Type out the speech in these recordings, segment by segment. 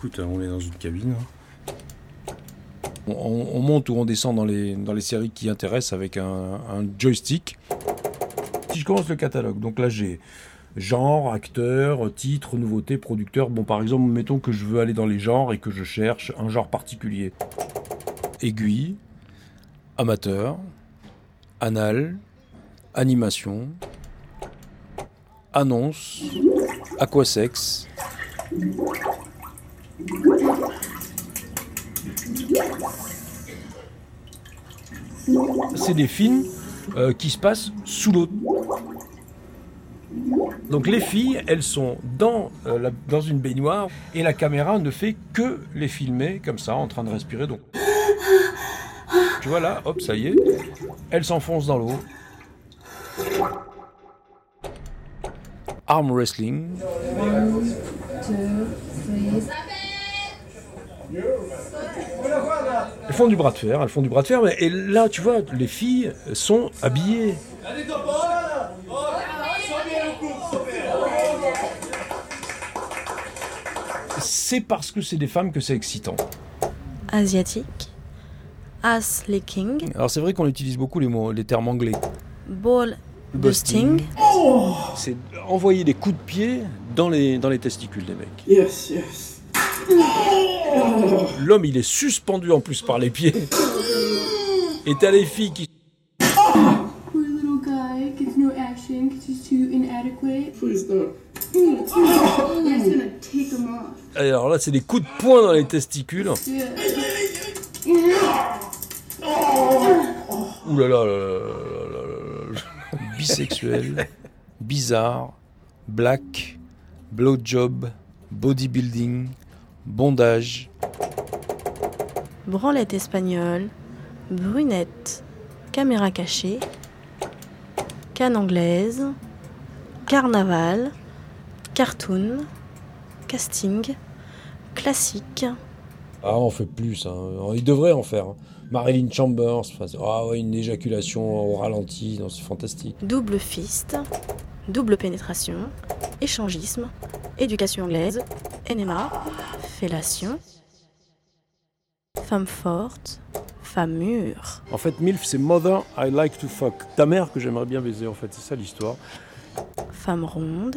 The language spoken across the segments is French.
écoute, on est dans une cabine. On, on monte ou on descend dans les, dans les séries qui intéressent avec un, un joystick. Si je commence le catalogue, donc là j'ai genre, acteur, titre, nouveauté, producteur. Bon, par exemple, mettons que je veux aller dans les genres et que je cherche un genre particulier. Aiguille, amateur, anal, animation, annonce, aquasex. C'est des films euh, qui se passent sous l'eau. Donc les filles, elles sont dans, euh, dans une baignoire et la caméra ne fait que les filmer comme ça, en train de respirer. Donc, tu vois là, hop, ça y est, elles s'enfoncent dans l'eau. Arm wrestling. Font du bras de fer, elles font du bras de fer, mais- et là, tu vois, les filles sont habillées. C'est parce que c'est des femmes que c'est excitant. asiatique, ass licking, Alors c'est vrai qu'on utilise beaucoup les mots, les termes anglais. ball busting, C'est envoyer des coups de pied dans les, dans les testicules des mecs. Yes, yes. L'homme, il est suspendu en plus par les pieds. Et t'as les filles qui. Ah. Alors là, c'est des coups de poing dans les testicules. Ouh là, là bisexuel, bizarre, black, blowjob, bodybuilding, bondage. branlette espagnole, brunette, caméra cachée, canne anglaise, carnaval, cartoon, casting, classique, Ah, on fait plus. Hein. Il devrait en faire. hein. Marilyn Chambers, enfin, ah ouais, une éjaculation au ralenti, c'est fantastique. double fist, double pénétration, échangisme, éducation anglaise, NMA, fellation, femme forte, femme mûre, En fait, MILF, c'est Mother I Like to Fuck. Ta mère que j'aimerais bien baiser, en fait, c'est ça l'histoire. femme ronde,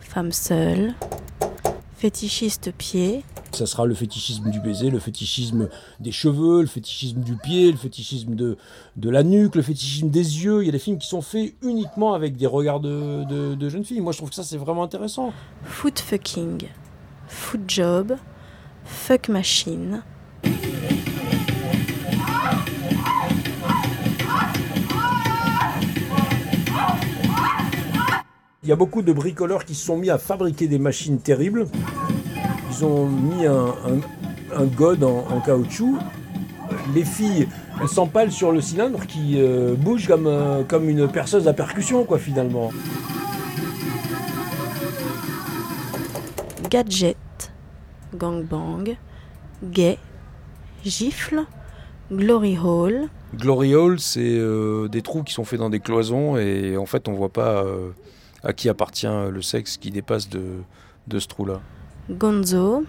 femme seule, fétichiste pied, Ça sera le fétichisme du baiser, le fétichisme des cheveux, le fétichisme du pied, le fétichisme de, de la nuque, le fétichisme des yeux. Il y a des films qui sont faits uniquement avec des regards de, de- de jeunes filles. Moi, je trouve que ça, c'est vraiment intéressant. foot fucking, foot job, fuck machine, Il y a beaucoup de bricoleurs qui se sont mis à fabriquer des machines terribles. Ils ont mis un, un, un god en, caoutchouc. Les filles, s'empalent sur le cylindre qui euh, bouge comme, euh, comme une perceuse à percussion, quoi, finalement. Gadget, gangbang, gay, gifle, glory hole, Glory Hole, c'est euh, des trous qui sont faits dans des cloisons et en fait, on voit pas euh, à qui appartient le sexe qui dépasse de, de ce trou-là. gonzo,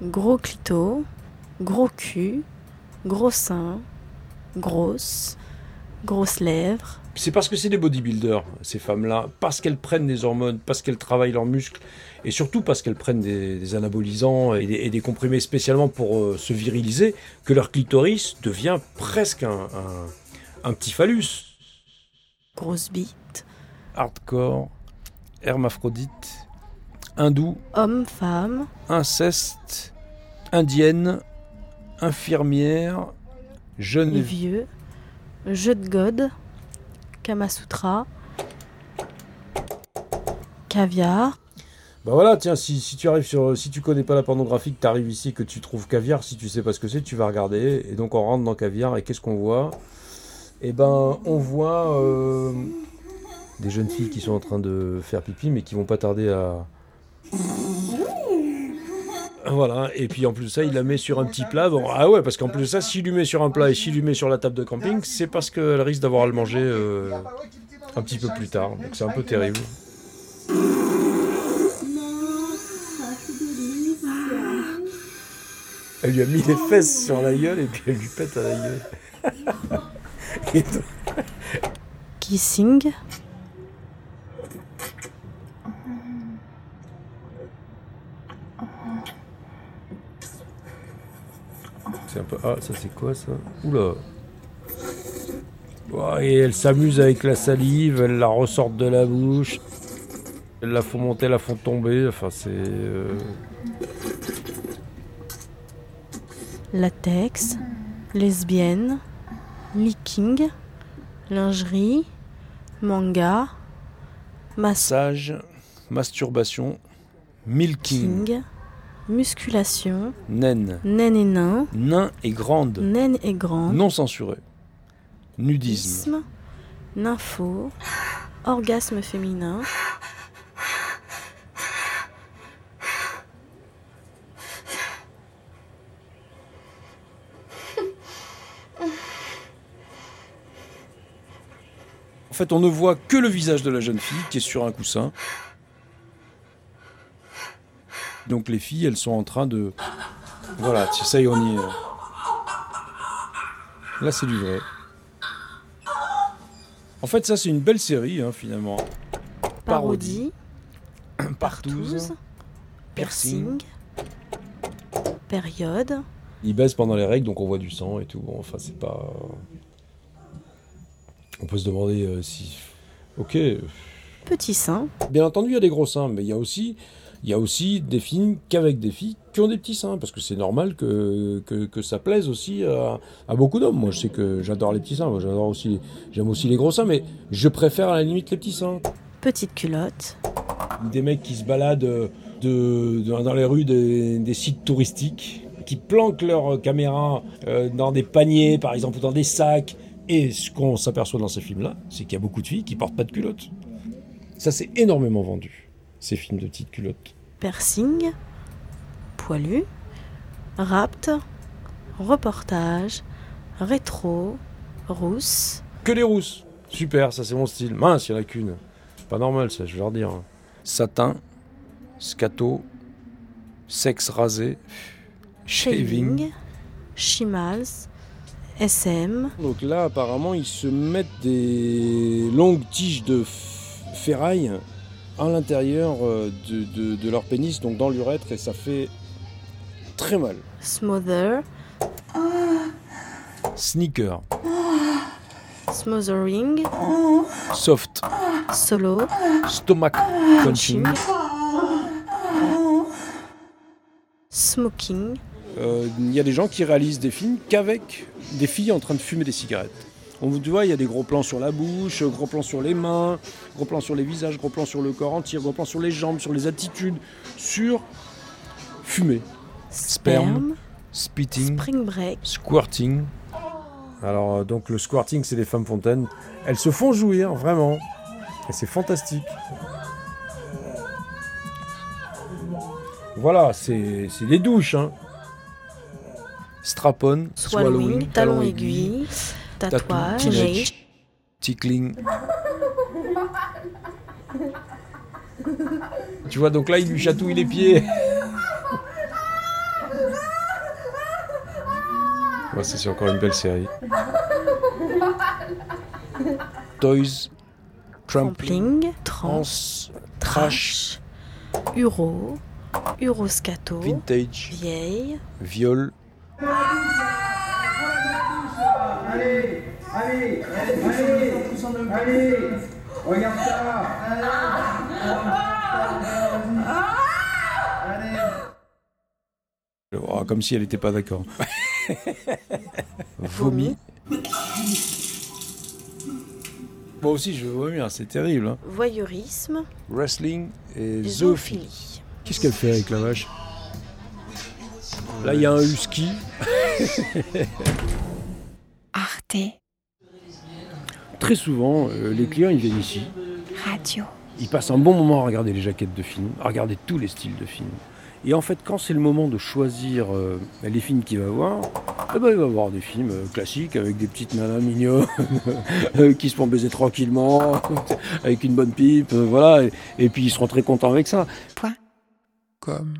gros clito, gros cul, gros sein, grosse, grosses lèvres, C'est parce que c'est des bodybuilders, ces femmes-là, parce qu'elles prennent des hormones, parce qu'elles travaillent leurs muscles, et surtout parce qu'elles prennent des, des anabolisants et des, et des comprimés spécialement pour euh, se viriliser, que leur clitoris devient presque un, un- un petit phallus. grosse bite, Hardcore, hermaphrodite, hindou, homme, femme, inceste, indienne, infirmière, jeune vieux, jeu de god, Kamasutra, caviar, Bah voilà, tiens, si, si tu arrives sur, si tu connais pas la pornographie, que tu arrives ici, que tu trouves caviar, si tu sais pas ce que c'est, tu vas regarder. Et donc on rentre dans caviar et qu'est-ce qu'on voit? Eh ben, on voit euh, des jeunes filles qui sont en train de faire pipi, mais qui vont pas tarder à. Voilà, et puis en plus de ça, il la met sur un petit plat. Bon, ah ouais, parce qu'en plus de ça, s'il lui met sur un plat et s'il lui met sur la table de camping, c'est parce qu'elle risque d'avoir à le manger euh, un petit peu plus tard. Donc c'est un peu terrible. Elle lui a mis les fesses sur la gueule et puis elle lui pète à la gueule. Kissing. C'est un peu. Ah, ça c'est quoi ça Oula Et elle s'amuse avec la salive, elle la ressort de la bouche. Elle la font monter, la font tomber. Enfin, c'est. euh, Latex. Lesbienne. Licking. Lingerie. Manga. Massage, masturbation, milking. Musculation. naine, Naine et nain. nain et grande, Naine et grande. non censuré, nudisme, Isme, nympho, orgasme féminin, En fait, on ne voit que le visage de la jeune fille qui est sur un coussin. Donc les filles, elles sont en train de... Voilà, ça y est, on y est. Là, c'est du vrai. En fait, ça, c'est une belle série, hein, finalement. parodie, Partouze, partouze, piercing, période, Il baisse pendant les règles, donc on voit du sang et tout. Bon, enfin, c'est pas... On peut se demander euh, si... Ok, petit sein, Bien entendu, il y a des gros seins, mais il y a aussi, il y a aussi des films qu'avec des filles qui ont des petits seins, parce que c'est normal que, que, que ça plaise aussi à, à beaucoup d'hommes. Moi, je sais que j'adore les petits seins, j'adore aussi, j'aime aussi les gros seins, mais je préfère à la limite les petits seins. petite culotte, Des mecs qui se baladent euh, de, de- dans les rues des, des sites touristiques, qui planquent leur caméra euh, dans des paniers, par exemple, ou dans des sacs. Et ce qu'on s'aperçoit dans ces films-là, c'est qu'il y a beaucoup de filles qui portent pas de culottes. Ça, c'est énormément vendu, ces films de petites culottes. piercing, poilu, rapt, reportage, rétro, rousse, Que les rousses. Super, ça c'est mon style. Mince, il y en a qu'une. Pas normal ça, je vais leur dire. Satin, scato, sexe rasé, shaving. shaving, chimals, SM, Donc là, apparemment, ils se mettent des longues tiges de ferraille à l'intérieur euh, de, de- de leur pénis, donc dans l'urètre, et ça fait très mal. smother, Sneaker, smothering, soft, solo, stomach punching. punching, smoking, Euh, Il y a des gens qui réalisent des films qu'avec des filles en train de fumer des cigarettes. On vous voit, il y a des gros plans sur la bouche, gros plans sur les mains, gros plans sur les visages, gros plans sur le corps entier, gros plans sur les jambes, sur les attitudes, sur fumer, sperme, spitting, spring break, squirting. Alors euh, donc le squirting, c'est les femmes fontaines. Elles se font jouir, vraiment. Et c'est fantastique. Voilà, c'est c'est des douches. Hein. Strap-on, swallowing, talon aiguille, tatouage, teenage, tickling. Tu vois, donc là, il lui chatouille les pieds. Ouais, ça, c'est encore une belle série. Toys, Trampling, trans, Trash, uro, uroscato, Vintage, vieille, Viol. Oh, comme si elle n'était pas d'accord. Vomi. Moi aussi, je veux vomir, c'est terrible. hein. voyeurisme, Wrestling et zoophilie. zoophilie. Qu'est-ce qu'elle fait avec la vache? Là, il y a un husky. Arte Très souvent, euh, les clients, ils viennent ici. Radio. Ils passent un bon moment à regarder les jaquettes de films, à regarder tous les styles de films. Et en fait, quand c'est le moment de choisir euh, les films qu'il va voir, eh ben, il va voir des films euh, classiques avec des petites nanas mignonnes qui se font baiser tranquillement, avec une bonne pipe, euh, voilà. Et, et puis ils seront très contents avec ça. Point. Comme.